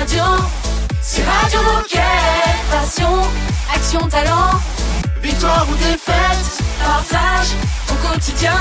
radio, c'est Radio Moquette. Passion, action, talent, victoire ou défaite, partage au quotidien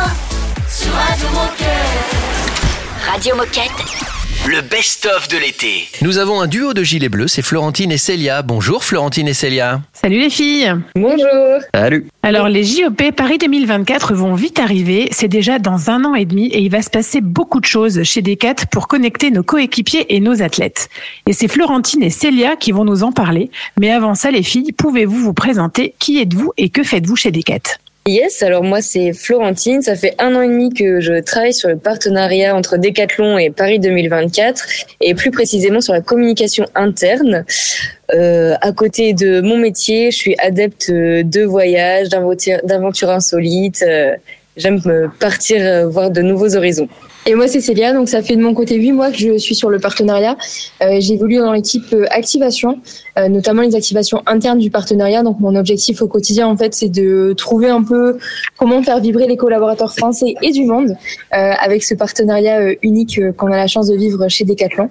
sur Radio Moquette. Radio Moquette. Le best-of de l'été. Nous avons un duo de gilets bleus, c'est Florentine et Célia. Bonjour Florentine et Célia. Salut les filles Bonjour Salut. Alors les JOP Paris 2024 vont vite arriver, c'est déjà dans un an et demi et il va se passer beaucoup de choses chez Decat pour connecter nos coéquipiers et nos athlètes. Et c'est Florentine et Célia qui vont nous en parler. Mais avant ça les filles, pouvez-vous vous présenter? Qui êtes-vous et que faites-vous chez Decat Yes, alors moi c'est Florentine, ça fait un an et demi que je travaille sur le partenariat entre Decathlon et Paris 2024 et plus précisément sur la communication interne. Euh, à côté de mon métier, je suis adepte de voyages, d'aventures insolites. Euh, J'aime euh, partir euh, voir de nouveaux horizons. Et moi, c'est Célia. Donc, ça fait de mon côté huit mois que je suis sur le partenariat. Euh, j'ai évolué dans l'équipe euh, activation, euh, notamment les activations internes du partenariat. Donc, mon objectif au quotidien, en fait, c'est de trouver un peu comment faire vibrer les collaborateurs français et du monde euh, avec ce partenariat euh, unique euh, qu'on a la chance de vivre chez Decathlon.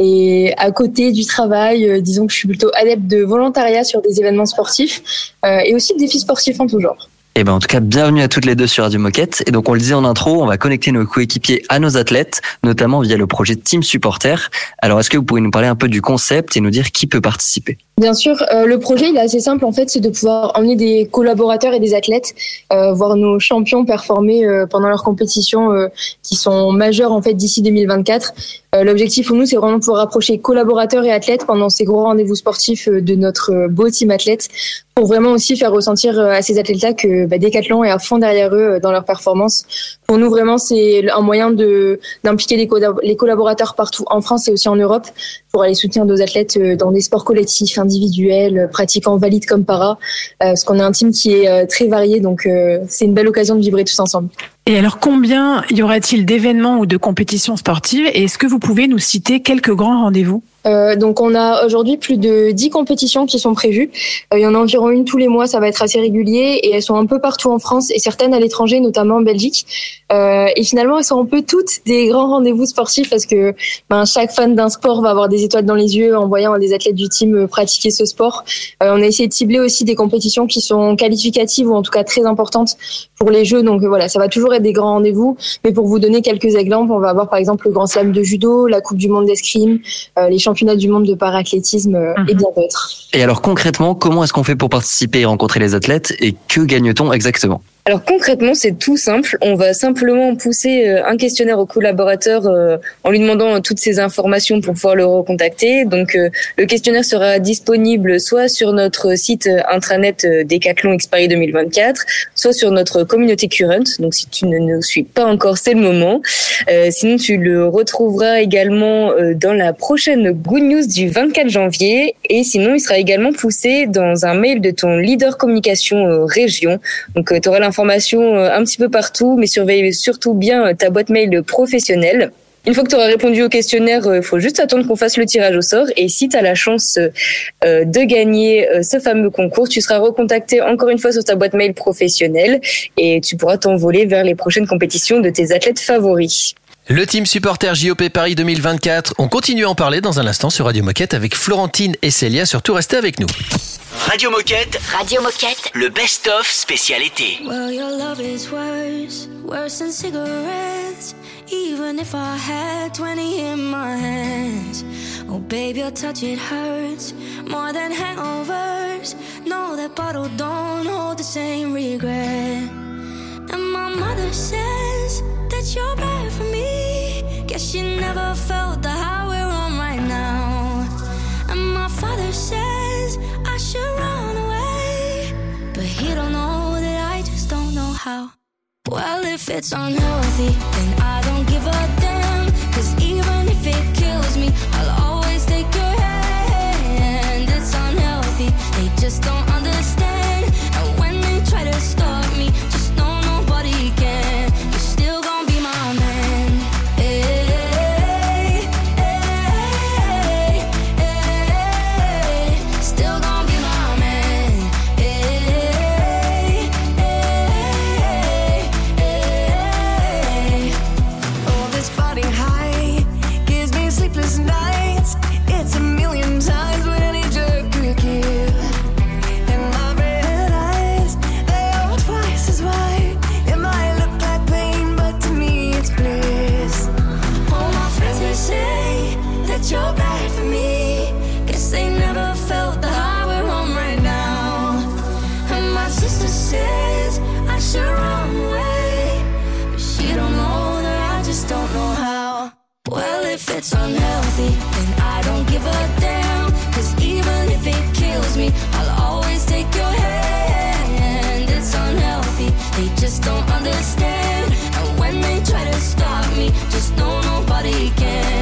Et à côté du travail, disons que je suis plutôt adepte de volontariat sur des événements sportifs et aussi de défis sportifs en tout genre. Et ben en tout cas, bienvenue à toutes les deux sur Radio Moquette. Et donc on le disait en intro, on va connecter nos coéquipiers à nos athlètes, notamment via le projet Team Supporter. Alors est-ce que vous pourriez nous parler un peu du concept et nous dire qui peut participer? Bien sûr, euh, le projet il est assez simple en fait, c'est de pouvoir emmener des collaborateurs et des athlètes euh, voir nos champions performer euh, pendant leurs compétitions euh, qui sont majeures en fait d'ici 2024. Euh, L'objectif pour nous c'est vraiment de pouvoir rapprocher collaborateurs et athlètes pendant ces gros rendez-vous sportifs euh, de notre euh, beau team athlète pour vraiment aussi faire ressentir à ces athlètes-là que bah, Decathlon est à fond derrière eux dans leur performance. Pour nous vraiment c'est un moyen de d'impliquer les, collab- les collaborateurs partout en France et aussi en Europe pour aller soutenir nos athlètes euh, dans des sports collectifs, individuels, euh, pratiquant valide comme para, euh, parce qu'on a un team qui est très varié, donc c'est une belle occasion de vibrer tous ensemble. Et alors combien y aura-t-il d'événements ou de compétitions sportives? Et est-ce que vous pouvez nous citer quelques grands rendez-vous? Euh, donc on a aujourd'hui plus de 10 compétitions qui sont prévues. Euh, il y en a environ une tous les mois, ça va être assez régulier et elles sont un peu partout en France et certaines à l'étranger, notamment en Belgique. Euh, et finalement, elles sont un peu toutes des grands rendez-vous sportifs parce que ben, chaque fan d'un sport va avoir des étoiles dans les yeux en voyant des athlètes du team euh, pratiquer ce sport. Euh, on a essayé de cibler aussi des compétitions qui sont qualificatives ou en tout cas très importantes pour les jeux. Donc voilà, ça va toujours être des grands rendez-vous. Mais pour vous donner quelques exemples, on va avoir par exemple le Grand Slam de judo, la Coupe du monde d'escrime, euh, les championnats du monde de parathlétisme euh, et Mhm. bien d'autres. Et alors concrètement, comment est-ce qu'on fait pour participer et rencontrer les athlètes et que gagne-t-on exactement? Alors concrètement, c'est tout simple. On va simplement pousser euh, un questionnaire au collaborateur euh, en lui demandant euh, toutes ces informations pour pouvoir le recontacter. Donc le questionnaire sera disponible soit sur notre site intranet Decathlon Exparis 2024, soit sur notre communauté Current. Donc si tu ne nous suis pas encore, c'est le moment. Sinon, tu le retrouveras également dans la prochaine Good News du 24 janvier. Et sinon, il sera également poussé dans un mail de ton leader communication région. Donc, tu auras l'information euh, un petit peu partout, mais surveille surtout bien euh, ta boîte mail professionnelle. Une fois que tu auras répondu au questionnaire, il faut juste attendre qu'on fasse le tirage au sort. Et si tu as la chance euh, de gagner euh, ce fameux concours, tu seras recontacté encore une fois sur ta boîte mail professionnelle et tu pourras t'envoler vers les prochaines compétitions de tes athlètes favoris. Le team supporter JOP Paris 2024, on continue à en parler dans un instant sur Radio Moquette avec Florentine et Célia. Surtout restez avec nous. Radio Moquette, Radio Moquette. le best-of spécialité. Well, your love is worse, worse than cigarettes. Even if I had 20 in my hands. Oh, babe, your touch, it hurts more than hangovers. No, that bottle don't hold the same regret. And my mother says that you're bad for me. Guess she never felt the high we're on right now. And my father says I should run away. But he don't know that I just don't know how. Well, if it's unhealthy, then I don't give a damn. Cause even if it kills me, I'll always take your hand. It's unhealthy, they just don't understand. that's unhealthy, then I don't give a damn. Cause even if it kills me, I'll always take your hand. It's unhealthy, they just don't understand. And when they try to stop me, just know nobody can.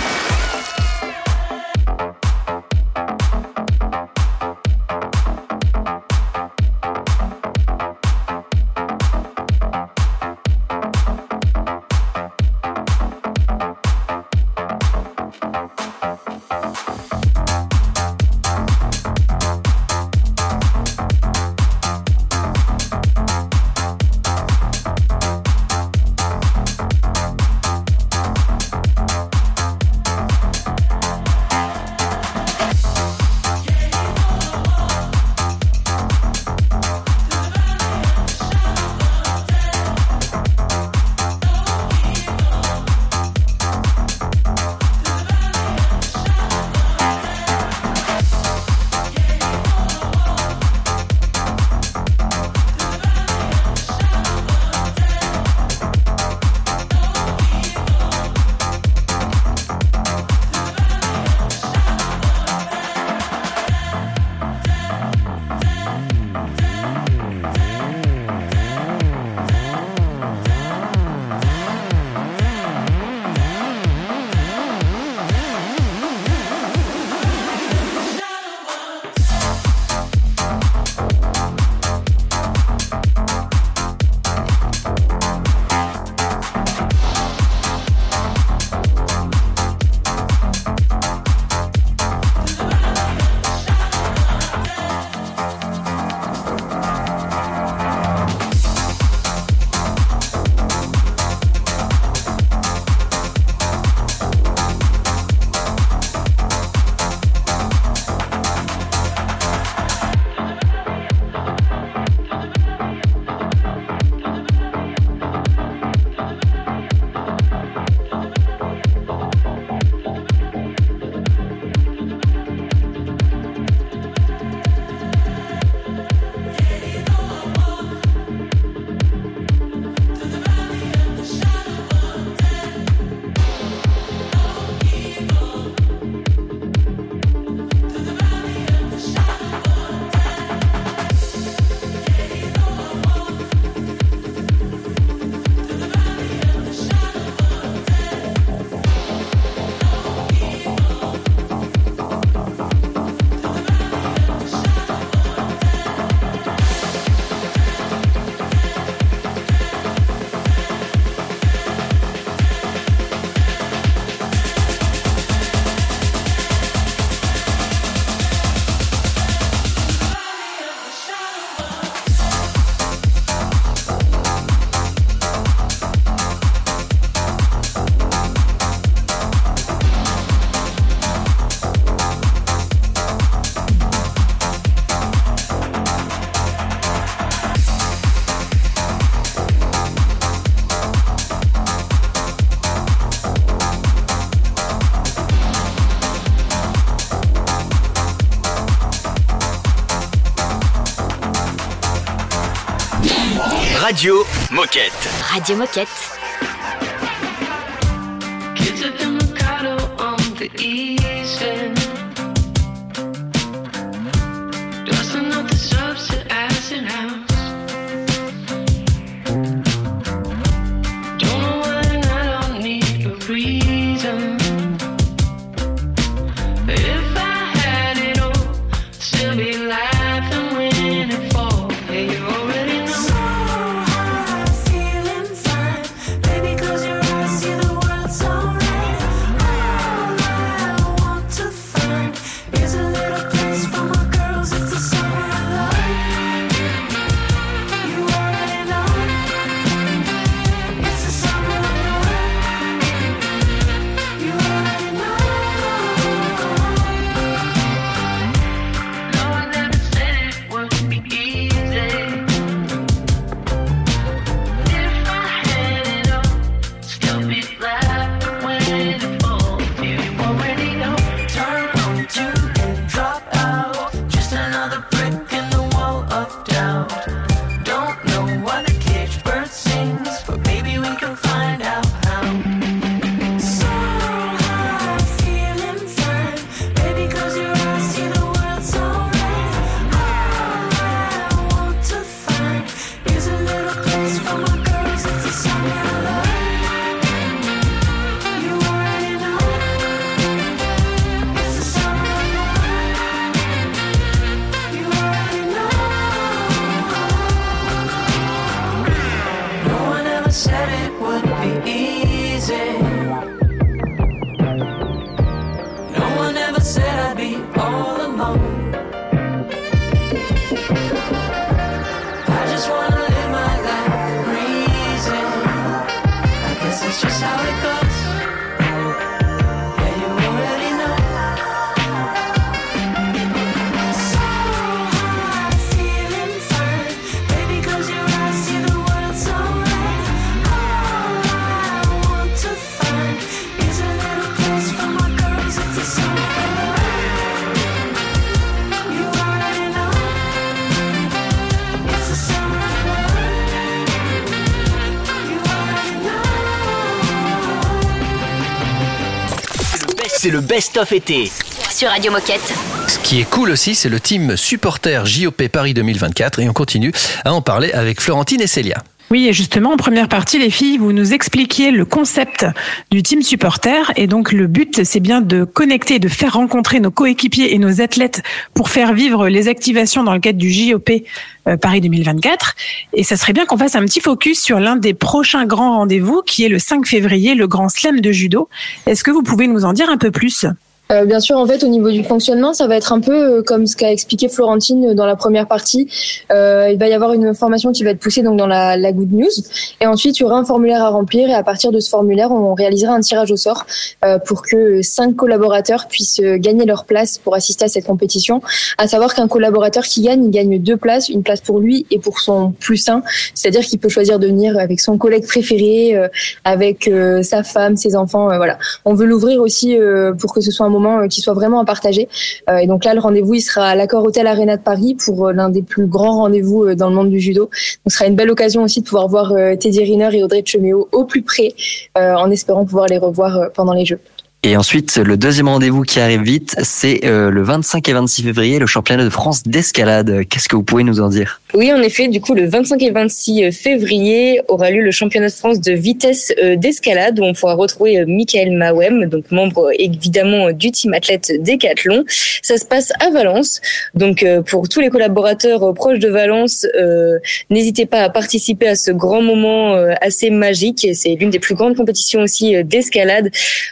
Radio Moquette. Best-of été. Sur Radio Moquette. Ce qui est cool aussi, c'est le team supporter JOP Paris 2024 et on continue à en parler avec Florentine et Célia. Oui, et justement, en première partie, les filles, vous nous expliquiez le concept du team supporter. Et donc, le but, c'est bien de connecter, de faire rencontrer nos coéquipiers et nos athlètes pour faire vivre les activations dans le cadre du JOP euh, Paris 2024. Et ça serait bien qu'on fasse un petit focus sur l'un des prochains grands rendez-vous, qui est le 5 février, le Grand Slam de judo. Est-ce que vous pouvez nous en dire un peu plus? Euh, bien sûr, en fait, au niveau du fonctionnement, ça va être un peu euh, comme ce qu'a expliqué Florentine dans la première partie. Euh, il va y avoir une formation qui va être poussée donc dans la, la Good News, et ensuite il y aura un formulaire à remplir, et à partir de ce formulaire, on réalisera un tirage au sort euh, pour que cinq collaborateurs puissent euh, gagner leur place pour assister à cette compétition. À savoir qu'un collaborateur qui gagne, il gagne deux places, une place pour lui et pour son plus un, c'est-à-dire qu'il peut choisir de venir avec son collègue préféré, euh, avec euh, sa femme, ses enfants. euh, voilà. On veut l'ouvrir aussi euh, pour que ce soit un moment euh, qui soit vraiment à partager. Euh, et donc là, le rendez-vous, il sera à l'accord Hôtel Arena de Paris pour euh, l'un des plus grands rendez-vous dans le monde du judo. Donc, ce sera une belle occasion aussi de pouvoir voir Teddy Riner et Audrey Cheméo au plus près, en espérant pouvoir les revoir pendant les Jeux. Et ensuite, le deuxième rendez-vous qui arrive vite, c'est euh, le 25 et 26 février, le championnat de France d'escalade. Qu'est-ce que vous pouvez nous en dire? Oui, en effet, du coup, le 25 et 26 février aura lieu le championnat de France de vitesse euh, d'escalade où on pourra retrouver euh, Michael Mawem, donc membre euh, évidemment euh, du team athlète Décathlon. Ça se passe à Valence. Donc, euh, pour tous les collaborateurs euh, proches de Valence, euh, n'hésitez pas à participer à ce grand moment euh, assez magique. C'est l'une des plus grandes compétitions aussi euh, d'escalade.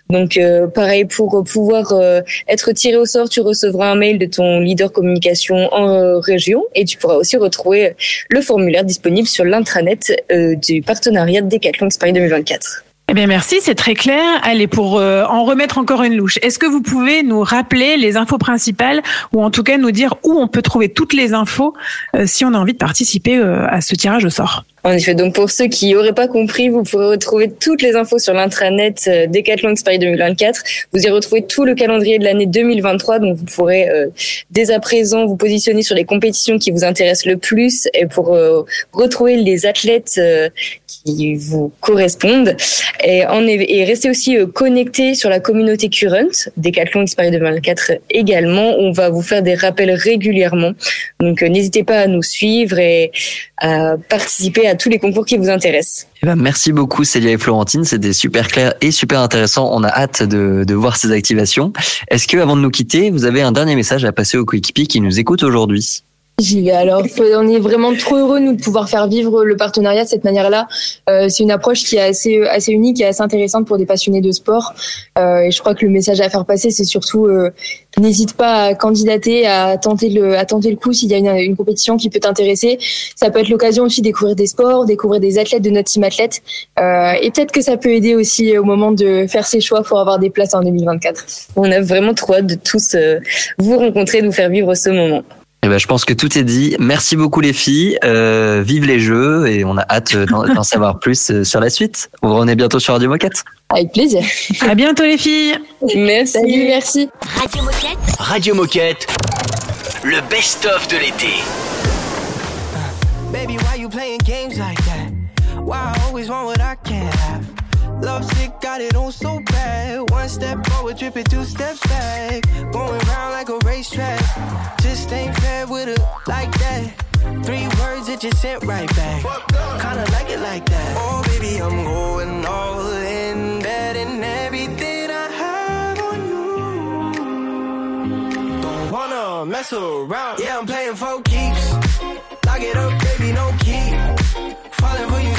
Donc, euh, pareil, pour pouvoir euh, être tiré au sort, tu recevras un mail de ton leader communication en euh, région et tu pourras aussi retrouver le formulaire disponible sur l'intranet euh, du partenariat de Decathlon Paris 2024. Eh bien, merci, c'est très clair. Allez, pour euh, en remettre encore une louche, est-ce que vous pouvez nous rappeler les infos principales ou en tout cas nous dire où on peut trouver toutes les infos euh, si on a envie de participer euh, à ce tirage au sort? En effet, donc pour ceux qui n'auraient pas compris, vous pourrez retrouver toutes les infos sur l'intranet euh, Decathlon Paris 2024. Vous y retrouvez tout le calendrier de l'année 2023, donc vous pourrez euh, dès à présent vous positionner sur les compétitions qui vous intéressent le plus et pour euh, retrouver les athlètes euh, qui vous correspondent et, en, et restez aussi euh, connectés sur la communauté Current Decathlon Paris 2024 également. On va vous faire des rappels régulièrement, donc euh, n'hésitez pas à nous suivre et à participer à tous les concours qui vous intéressent. Eh ben, merci beaucoup Célia et Florentine, c'était super clair et super intéressant. On a hâte de, de voir ces activations. Est-ce que avant de nous quitter, vous avez un dernier message à passer aux coéquipiers qui nous écoutent aujourd'hui? J'y vais. Alors, on est vraiment trop heureux nous de pouvoir faire vivre le partenariat de cette manière-là. Euh, c'est une approche qui est assez assez unique et assez intéressante pour des passionnés de sport. Euh, et je crois que le message à faire passer, c'est surtout euh, n'hésite pas à candidater, à tenter le à tenter le coup s'il y a une, une compétition qui peut t'intéresser. Ça peut être l'occasion aussi de découvrir des sports, découvrir des athlètes de notre team athlète. Euh, et peut-être que ça peut aider aussi au moment de faire ses choix pour avoir des places en 2024. On a vraiment trop hâte de tous euh, vous rencontrer, de vous faire vivre ce moment. Eh ben, je pense que tout est dit. Merci beaucoup les filles. Euh, vive les jeux et on a hâte d'en savoir plus euh, sur la suite. Vous revenez bientôt sur Radio Moquette. Avec plaisir. À bientôt les filles. Merci. Salut, merci. Radio Moquette. Radio Moquette, le best-of de l'été. Baby, why you playing games like that? Why I always want what I can't have? Love sick, got it on so bad. One step forward, tripping two steps back. Going round like a racetrack. Just ain't fair with it like that. Three words that you sent right back. Kinda like it like that. Oh, baby, I'm going all in. Betting everything I have on you. Don't wanna mess around. Yeah, I'm playing for keeps. Lock it up, baby, no key. Falling for you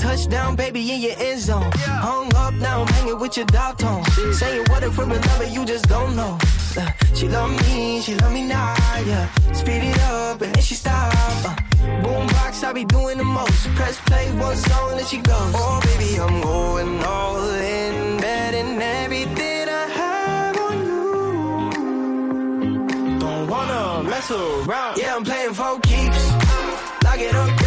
touchdown, baby, in your with your dog tone. Saying what if we're in love, you just don't know. Uh, she love me, she love me now, yeah. Speed it up and then she stop. Uh, boombox, I be doing the most. Press play, one song, then she goes. Oh, baby, I'm going all in, betting everything I have on you. Don't wanna mess mess around. Yeah, I'm playing for keeps. Lock it up,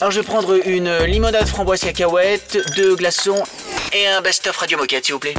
Alors je vais prendre une limonade framboise cacahuète, deux glaçons et un best-of Radio Moquette, s'il vous plaît.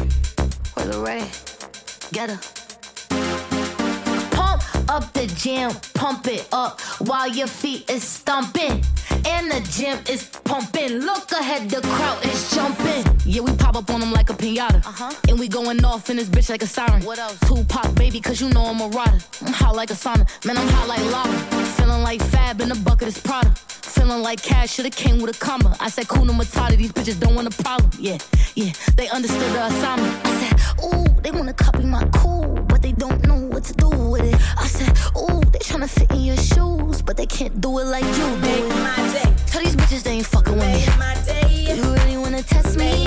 Pump up the jam, pump it up while your feet is stomping. And the gym is pumping. Look ahead, the crowd is jumping. Yeah, we pop up on them like a pinata. Uh-huh. And we going off in this bitch like a siren. What else? Tupac, baby, cause you know I'm a rider. I'm hot like a sauna. Man, I'm hot like lava. Feeling like Fab in the bucket is Prada. Feeling like cash should've came with a comma. I said, Kuna Matata, these bitches don't want a problem. Yeah, yeah, they understood the assignment. I said, ooh, they wanna copy my cool, but they don't know what to do with it. I said, ooh, they tryna fit in your shoes, but they can't do it like you do it. Tell these bitches they ain't fucking with me. My day. You really wanna test me?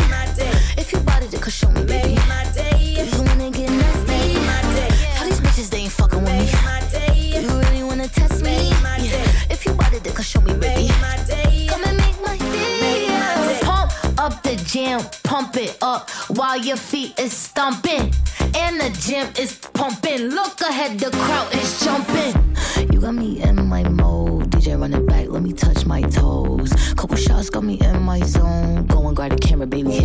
While your feet is stomping. And the gym is pumping. Look ahead, the crowd is jumping. You got me in my mode. DJ run it back, let me touch my toes. Couple shots got me in my zone. Go and grab the camera, baby,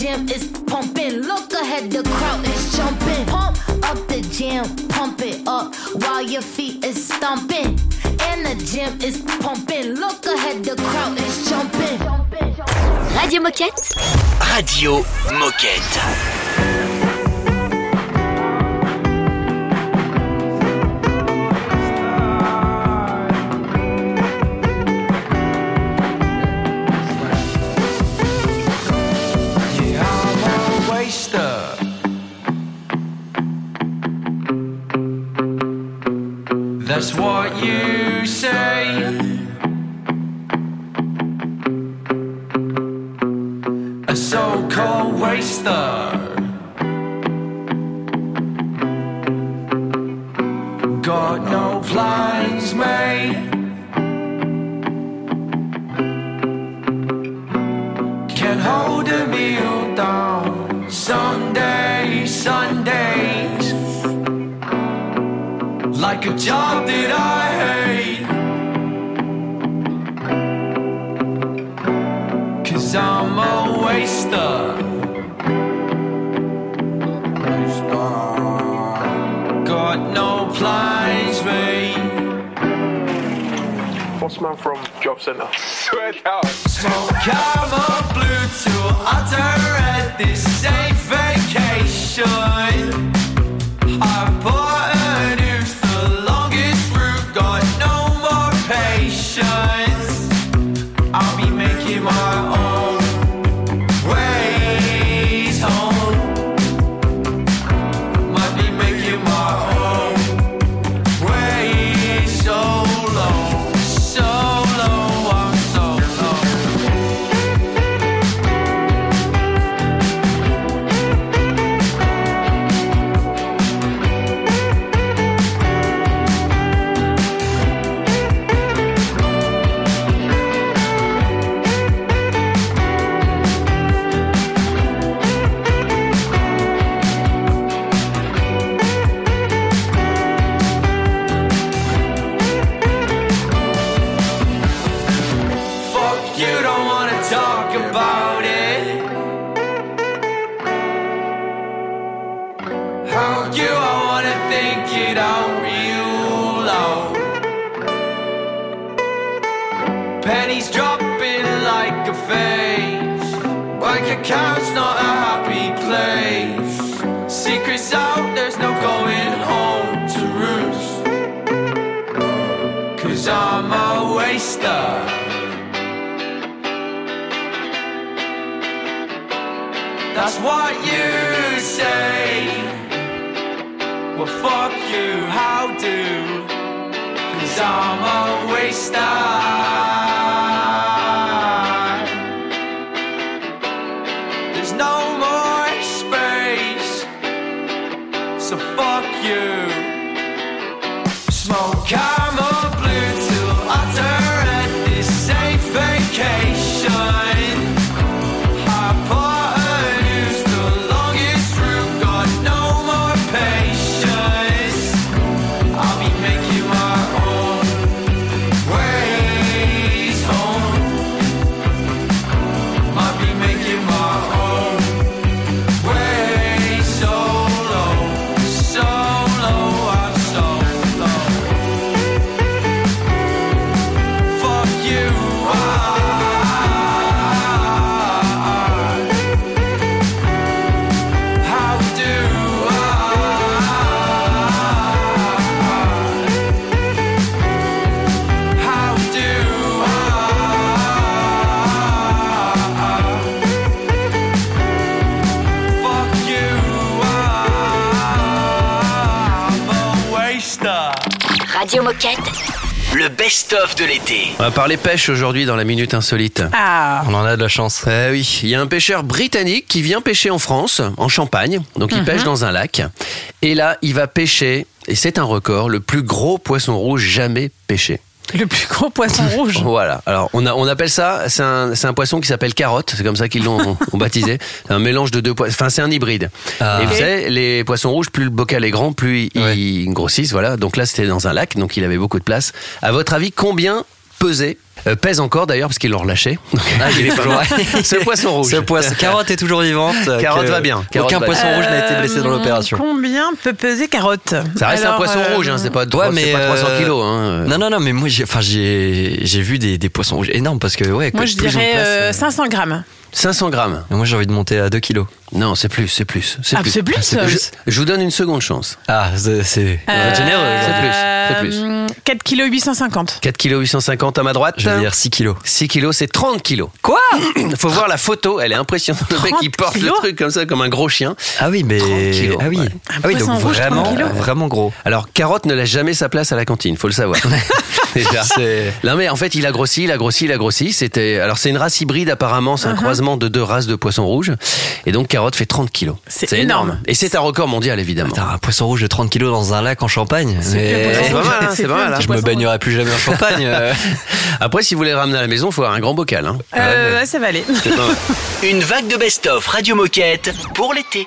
gym is pumping. Look ahead, the crowd is jumping. Pump up the jam, pump it up while your feet is stomping. And the gym is pumping. Look ahead, the crowd is jumping. Radio Moquette. Radio Moquette. Best-of de l'été. On va parler pêche aujourd'hui dans la Minute Insolite. Ah. On en a de la chance. Eh oui, il y a un pêcheur britannique qui vient pêcher en France, en Champagne. Donc il Mhm. pêche dans un lac. Et là, il va pêcher, et c'est un record, le plus gros poisson rouge jamais pêché. Le plus gros poisson rouge. Voilà. Alors, on, a, on appelle ça, c'est un, poisson qui s'appelle carotte. C'est comme ça qu'ils l'ont ont baptisé. C'est un mélange de deux poissons. Enfin, c'est un hybride. Ah. Et vous savez, les poissons rouges, plus le bocal est grand, plus ils, ils grossissent. Voilà. Donc là, c'était dans un lac, donc il avait beaucoup de place. À votre avis, combien pesait euh, pèse encore d'ailleurs parce qu'ils l'ont relâché. Donc, Ah, il est pas toujours- mal. Ce poisson rouge. Ce poisson. Carotte est toujours vivante. Carotte Que va bien. Carotte Aucun va poisson bien. rouge n'a été blessé dans l'opération. Combien peut peser carotte Ça reste Alors, un poisson euh, rouge, hein, c'est pas, Ouais, c'est mais pas 300 euh, kilos. Hein. Non, non, non, mais moi, j'ai, enfin, j'ai, j'ai vu des, des poissons rouges énormes parce que, ouais, Moi, je dirais place, euh, euh, 500 grammes. 500 grammes. Moi, j'ai envie de monter à 2 kilos. Non, c'est plus, c'est plus. C'est Ah, c'est plus Je, je vous donne une seconde chance. Ah, c'est, c'est Euh, généreux. C'est plus, c'est plus. euh, 4 kg 850. 4 kg 850 à ma droite. Je veux dire 6 kilos. 6 kilos, c'est 30 kilos. Quoi Faut voir la photo, elle est impressionnante. Le mec, 30 il porte le truc comme ça, comme un gros chien. Ah oui, mais. 30 kilos, ah oui. ouais. Ah oui, donc poisson rouge, 30 vraiment, gros. Alors, Carotte ne laisse jamais sa place à la cantine, faut le savoir. Déjà. C'est- Non mais en fait il a grossi, il a grossi, il a grossi. C'était alors c'est une race hybride apparemment, c'est un Uh-huh. croisement de deux races de poissons rouges. Et donc carotte fait 30 kilos. C'est énorme. Et c'est un record mondial évidemment. Un poisson rouge de 30 kilos dans un lac en Champagne. Mais... C'est pas mal, hein, c'est pas mal. hein. Je me baignerai plus jamais en Champagne. euh. Après si vous voulez le ramener à la maison, faut avoir un grand bocal. Hein. Euh, ça va aller. Une vague de best-of Radio Moquette pour l'été.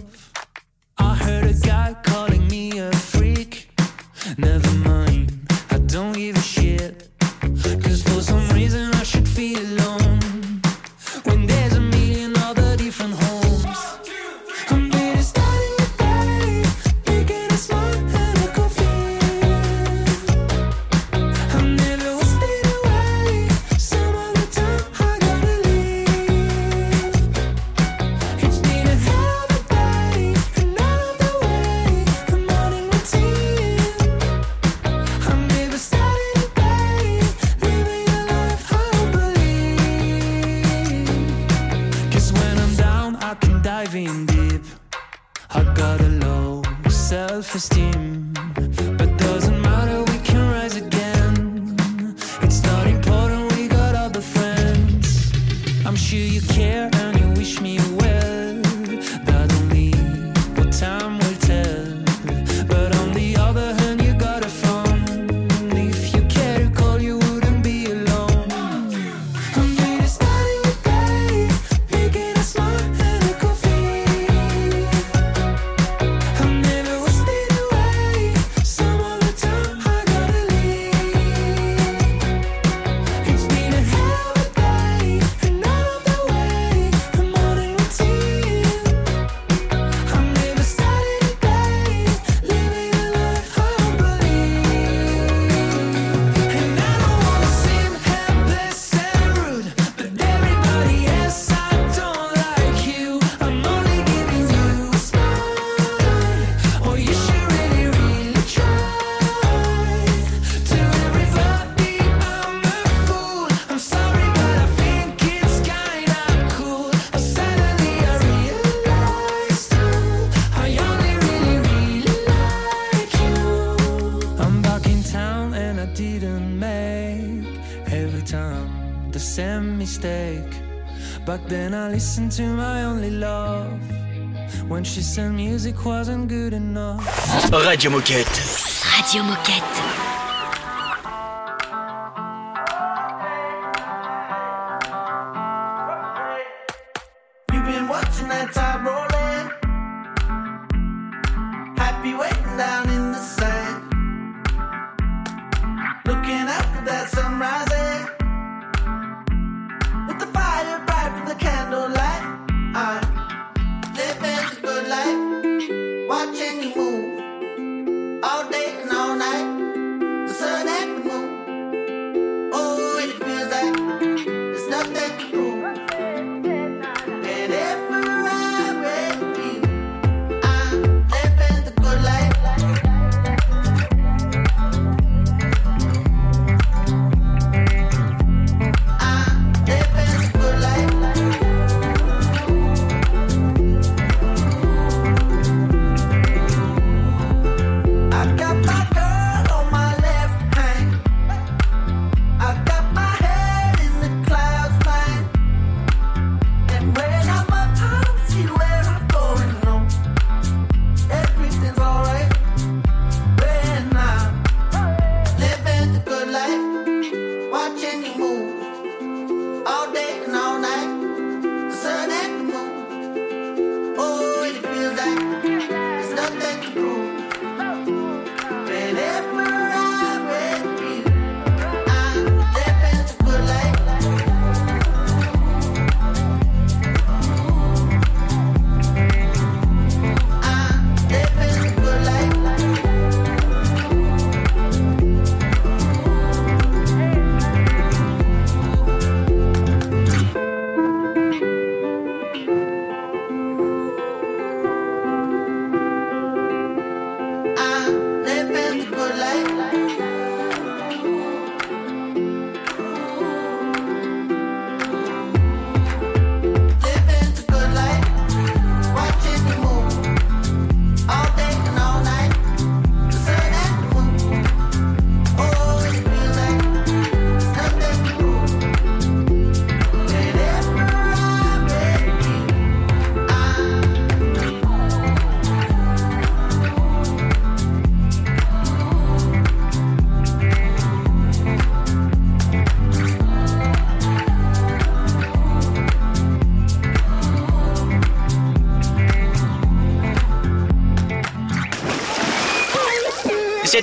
Guy calling me a freak. Never mind, then I listened to my only love when she said music wasn't good enough. Radio Moquette. Radio Moquette.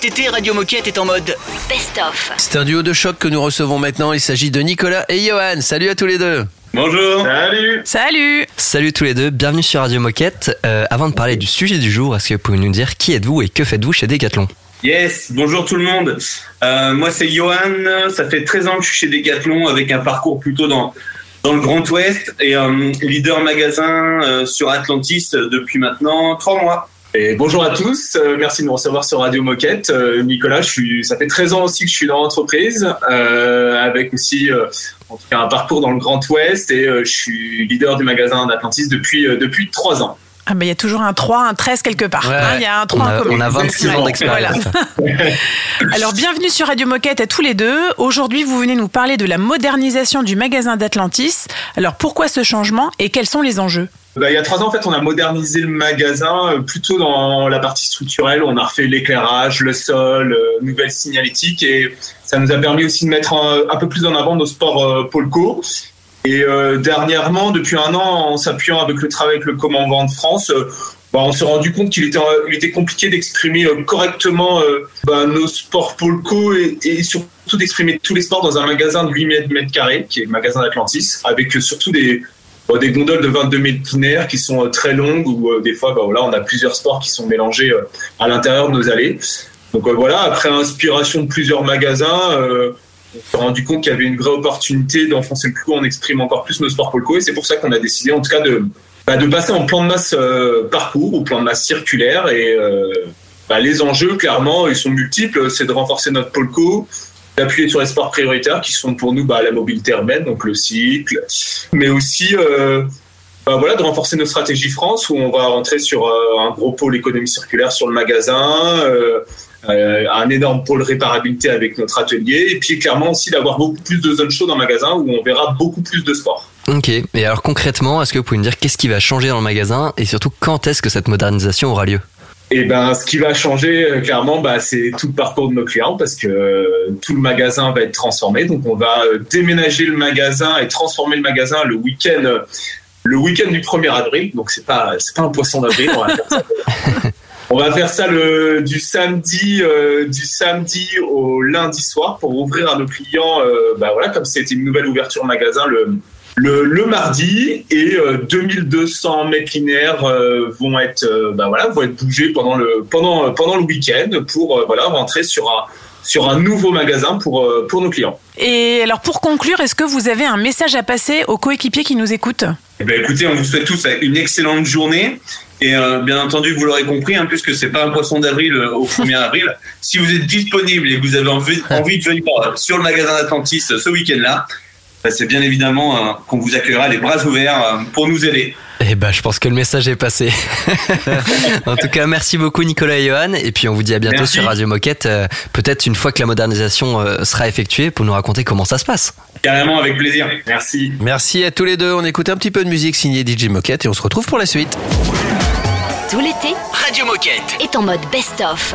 Été, Radio Moquette est en mode Best-of. C'est un duo de choc que nous recevons maintenant. Il s'agit de Nicolas et Johan. Salut à tous les deux. Bonjour. Salut. Salut. Salut tous les deux, bienvenue sur Radio Moquette. Euh, avant de parler du sujet du jour, est-ce que vous pouvez nous dire qui êtes-vous et que faites-vous chez Decathlon? Yes, bonjour tout le monde. Euh, moi c'est Johan, ça fait 13 ans que je suis chez Decathlon avec un parcours plutôt dans, dans le Grand Ouest et euh, leader magasin euh, sur Atlantis depuis maintenant 3 mois. Et bonjour à tous, euh, merci de nous recevoir sur Radio Moquette. Euh, Nicolas, je suis, ça fait 13 ans aussi que je suis dans l'entreprise, euh, avec aussi euh, en tout cas un parcours dans le Grand Ouest et euh, je suis leader du magasin d'Atlantis depuis, euh, depuis 3 ans. Ah ben, il y a toujours un 3, un 13 quelque part. Ouais, hein, Il y a un 3 on en a- commun. on a 26 ans d'expérience. Voilà. Alors, bienvenue sur Radio Moquette à tous les deux. Aujourd'hui, vous venez nous parler de la modernisation du magasin d'Atlantis. Alors, pourquoi ce changement et quels sont les enjeux? Bah, il y a trois ans, en fait, on a modernisé le magasin euh, plutôt dans la partie structurelle. On a refait l'éclairage, le sol, euh, nouvelle signalétique et ça nous a permis aussi de mettre un, peu plus en avant nos sports euh, Polco. Et euh, dernièrement, depuis un an, en s'appuyant avec le travail avec le Commandant de France, euh, bah, on s'est rendu compte qu'il était, compliqué d'exprimer correctement bah, nos sports Polco et, et surtout d'exprimer tous les sports dans un magasin de 8 mètres, carrés, qui est le magasin d'Atlantis, avec surtout des, des gondoles de 22 mètres linéaires qui sont euh, très longues où euh, des fois bah, on a plusieurs sports qui sont mélangés euh, à l'intérieur de nos allées. Donc voilà, après inspiration de plusieurs magasins, on s'est rendu compte qu'il y avait une vraie opportunité d'enfoncer le clou en exprimant encore plus nos sports polco et c'est pour ça qu'on a décidé en tout cas de, bah, de passer en plan de masse euh, parcours ou plan de masse circulaire et bah, les enjeux clairement ils sont multiples, c'est de renforcer notre polco, d'appuyer sur les sports prioritaires qui sont pour nous bah, la mobilité urbaine, donc le cycle, mais aussi euh, bah, voilà, de renforcer nos stratégies France où on va rentrer sur euh, un gros pôle économie circulaire sur le magasin, euh, un énorme pôle réparabilité avec notre atelier, et puis clairement aussi d'avoir beaucoup plus de zones chaudes dans le magasin où on verra beaucoup plus de sport. Ok, et alors concrètement, est-ce que vous pouvez nous dire qu'est-ce qui va changer dans le magasin et surtout quand est-ce que cette modernisation aura lieu? Et ben, ce qui va changer euh, clairement, bah, c'est tout le parcours de nos clients parce que euh, tout le magasin va être transformé. Donc, on va euh, déménager le magasin et transformer le magasin le week-end, euh, le week-end du 1er avril. Donc, c'est pas, c'est pas un poisson d'avril. On va faire ça. On va faire ça le, du samedi, du samedi au lundi soir pour ouvrir à nos clients. bah voilà, comme c'était une nouvelle ouverture magasin le le, le mardi et euh, 2200 mètres linéaires euh, vont être euh, bah voilà vont être bougés pendant le pendant euh, pendant le week-end pour euh, voilà rentrer sur un sur un nouveau magasin pour euh, pour nos clients. Et alors, pour conclure, est-ce que vous avez un message à passer aux coéquipiers qui nous écoutent? Eh ben, écoutez, on vous souhaite tous une excellente journée. Et euh, bien entendu, vous l'aurez compris, hein, puisque c'est pas un poisson d'avril euh, au 1er avril. Si vous êtes disponible et que vous avez envie, envie de venir sur le magasin d'Atlantis euh, ce week-end-là, c'est bien évidemment euh, qu'on vous accueillera les bras ouverts euh, pour nous aider. Eh ben, je pense que le message est passé. en tout cas, merci beaucoup Nicolas et Johan. Et puis on vous dit à bientôt Merci. sur Radio Moquette. euh, Peut-être une fois que la modernisation euh, sera effectuée pour nous raconter comment ça se passe. Carrément, avec plaisir. Merci. Merci à tous les deux. On écoute un petit peu de musique signée DJ Moquette et on se retrouve pour la suite. Tout l'été Radio Moquette. est en mode best-of.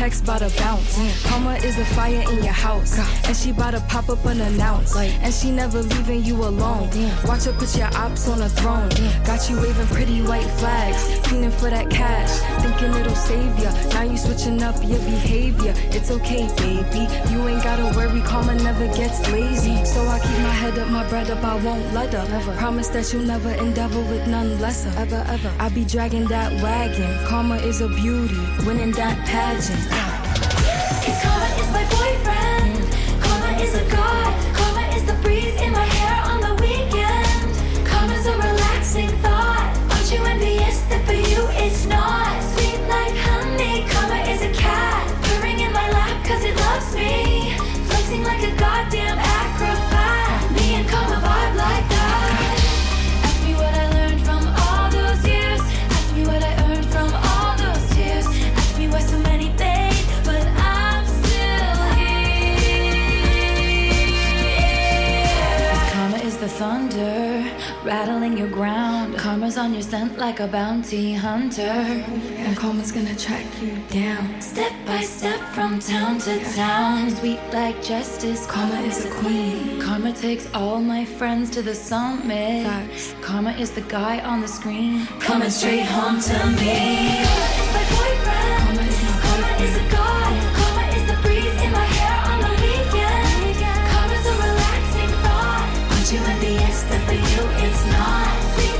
Checks bout to bounce. Karma is a fire in your house. And she bout to pop up unannounced. And she never leaving you alone. Watch her put your ops on a throne. Got you waving pretty white flags. Feeling for that cash. Thinking it'll save ya. Now you switching up your behavior. It's okay, baby. You ain't gotta worry. Karma never gets lazy. So I keep my head up, my bread up. I won't let her. Promise that you'll never endeavor with none lesser. Ever, ever. I be dragging that wagon. Karma is a beauty. Winning that pageant. Cause karma is my boyfriend. Karma is a god. On your scent like a bounty hunter. And karma's gonna track you down. Step by step from town to town. Sweet like justice. Karma is a queen. Karma takes all my friends to the summit. Karma is the guy on the screen. Coming straight home to me. Karma is my boyfriend. Karma is my Karma is a god. Karma is the breeze in my hair on the weekend. Karma's a relaxing thought. Aren't you for you it's not? Sweet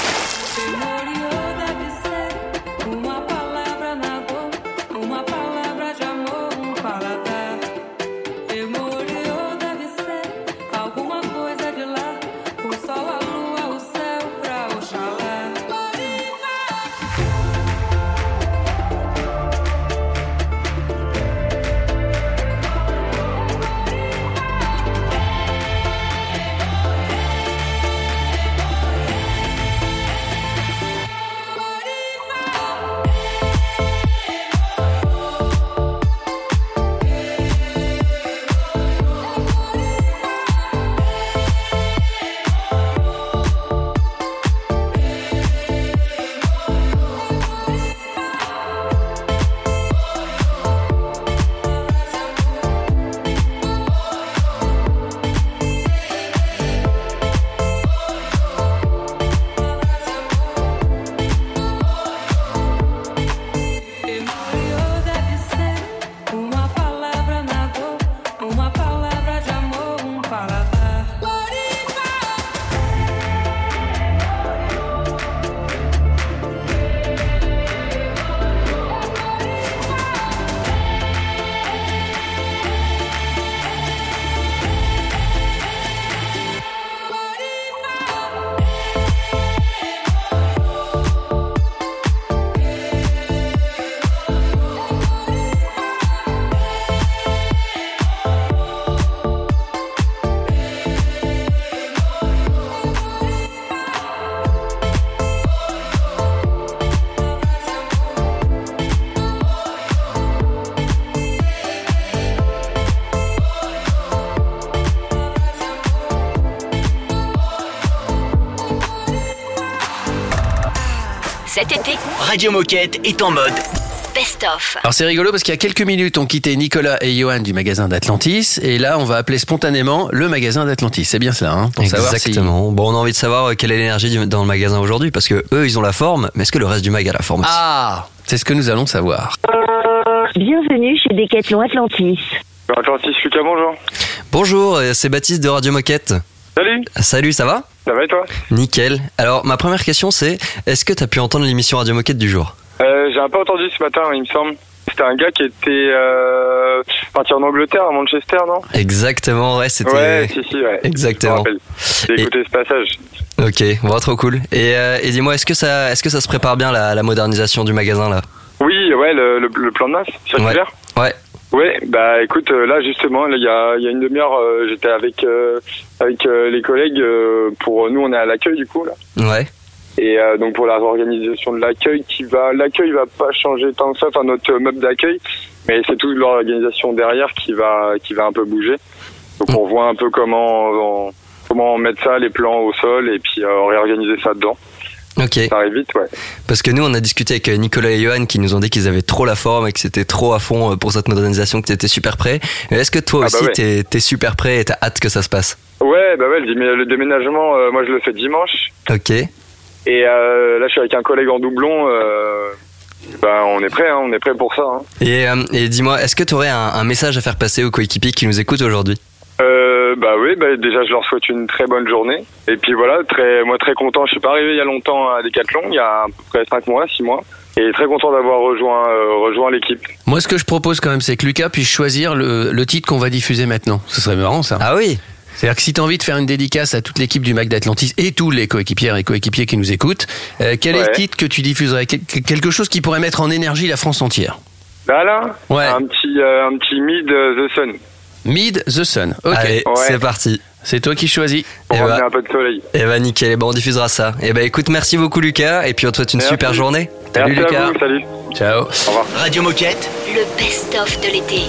Radio Moquette est en mode best of. Alors c'est rigolo parce qu'il y a quelques minutes, on quittait Nicolas et Johan du magasin d'Atlantis et là on va appeler spontanément le magasin d'Atlantis. C'est bien cela, hein, pour savoir si... Exactement. Bon, on a envie de savoir euh, quelle est l'énergie du- dans le magasin aujourd'hui parce que eux, ils ont la forme, mais est-ce que le reste du mag a la forme aussi Ah, c'est ce que nous allons savoir. Bienvenue chez Decathlon Atlantis. Atlantis, Lucas, bonjour. Bonjour, euh, c'est Baptiste de Radio Moquette. Salut. Salut, ça va? Ça va et toi Nickel. Alors, ma première question c'est est-ce que tu as pu entendre l'émission Radio Moquette du jour? Euh, J'ai un peu entendu ce matin, il me semble. C'était un gars qui était euh, parti en Angleterre, à Manchester, non? Exactement, ouais, c'était. Ouais, si, si, ouais. Exactement. J'ai Et- écouté ce passage. Ok, bon, trop cool. Et, euh, et dis-moi, est-ce que ça, est-ce que ça se prépare bien la, la modernisation du magasin là? Oui, ouais, le, le, le plan de masse circulaire. Ouais. Ouais, bah écoute, euh, là justement, il y a, il y a une demi-heure, euh, j'étais avec euh, avec euh, les collègues pour nous, on est à l'accueil du coup là. Ouais. Et donc pour la réorganisation de l'accueil, qui va, l'accueil va pas changer tant que ça, enfin notre meuble d'accueil, mais c'est toute l'organisation derrière qui va qui va un peu bouger. Donc on voit un peu comment on- comment mettre ça, les plans au sol, et puis réorganiser ça dedans. Ok. Ça arrive vite, ouais. Parce que nous, on a discuté avec euh, Nicolas et Johan qui nous ont dit qu'ils avaient trop la forme et que c'était trop à fond euh, pour cette modernisation, que t'étais super prêt. Est-ce que toi Ah bah aussi, ouais. t'es t'es super prêt et t'as hâte que ça se passe? Ouais, bah ouais, le, démé- le déménagement, euh, moi je le fais dimanche. Ok. Et euh, là, je suis avec un collègue en doublon. Euh, bah, on est prêt, hein, on est prêt pour ça. Hein. Et, et dis-moi, est-ce que tu aurais un, un message à faire passer aux coéquipiers qui nous écoutent aujourd'hui? Euh, bah oui, bah déjà, je leur souhaite une très bonne journée. Et puis voilà, très, moi très content. Je suis pas arrivé il y a longtemps à Decathlon, il y a à peu près 5 mois, 6 mois. Et très content d'avoir rejoint, euh, rejoint l'équipe. Moi ce que je propose quand même c'est que Lucas puisse choisir le, le titre qu'on va diffuser maintenant. Ce serait marrant ça. Ah oui c'est-à-dire que si tu as envie de faire une dédicace à toute l'équipe du Mac d'Atlantis et tous les coéquipières et coéquipiers qui nous écoutent, euh, quel est le titre que tu diffuserais? Quel- Quelque chose qui pourrait mettre en énergie la France entière? Là, là, Ouais. un petit, euh, un petit mid The Sun. Mid the Sun. Ok. Allez, Ouais. c'est parti. C'est toi qui choisis. Pour Eh ramener bah, un peu de soleil. eh bah nickel, Eh bah, on diffusera ça. Et bah écoute, merci beaucoup Lucas, et puis on te souhaite une Merci. super journée. Salut Merci à Lucas. vous, salut. Ciao. Au revoir. Radio Moquette. Le best of de l'été.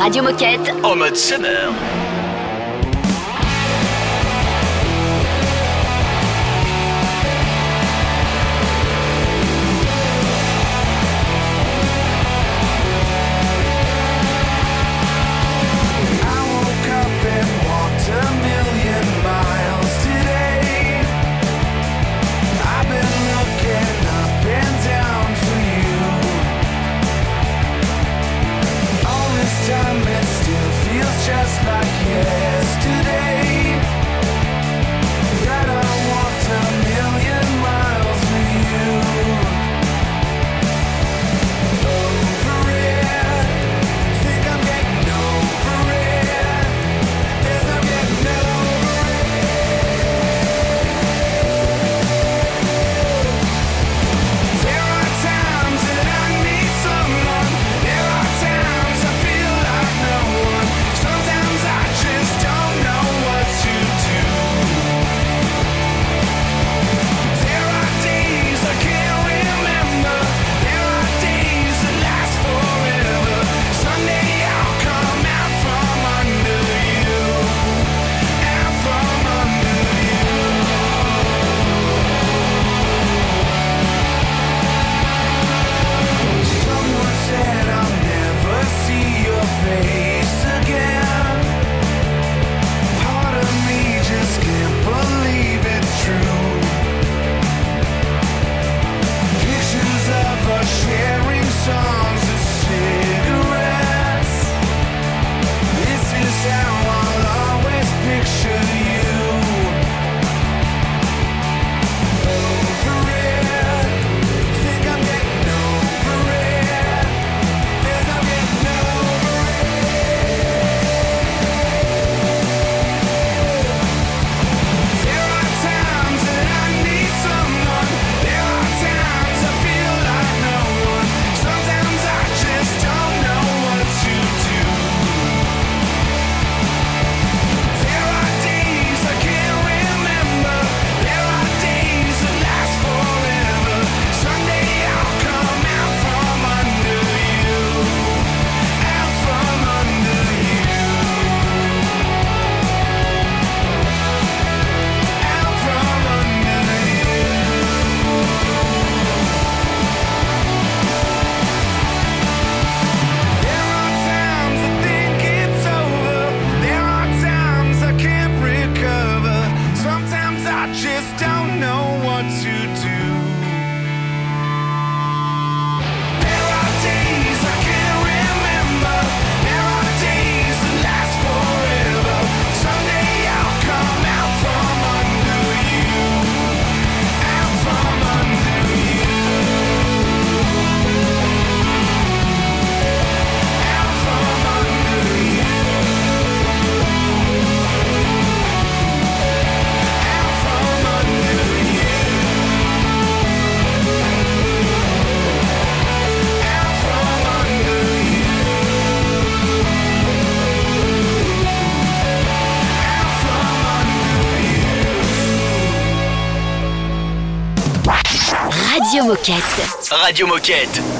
Radio Moquette En mode summer. Radio Moquette.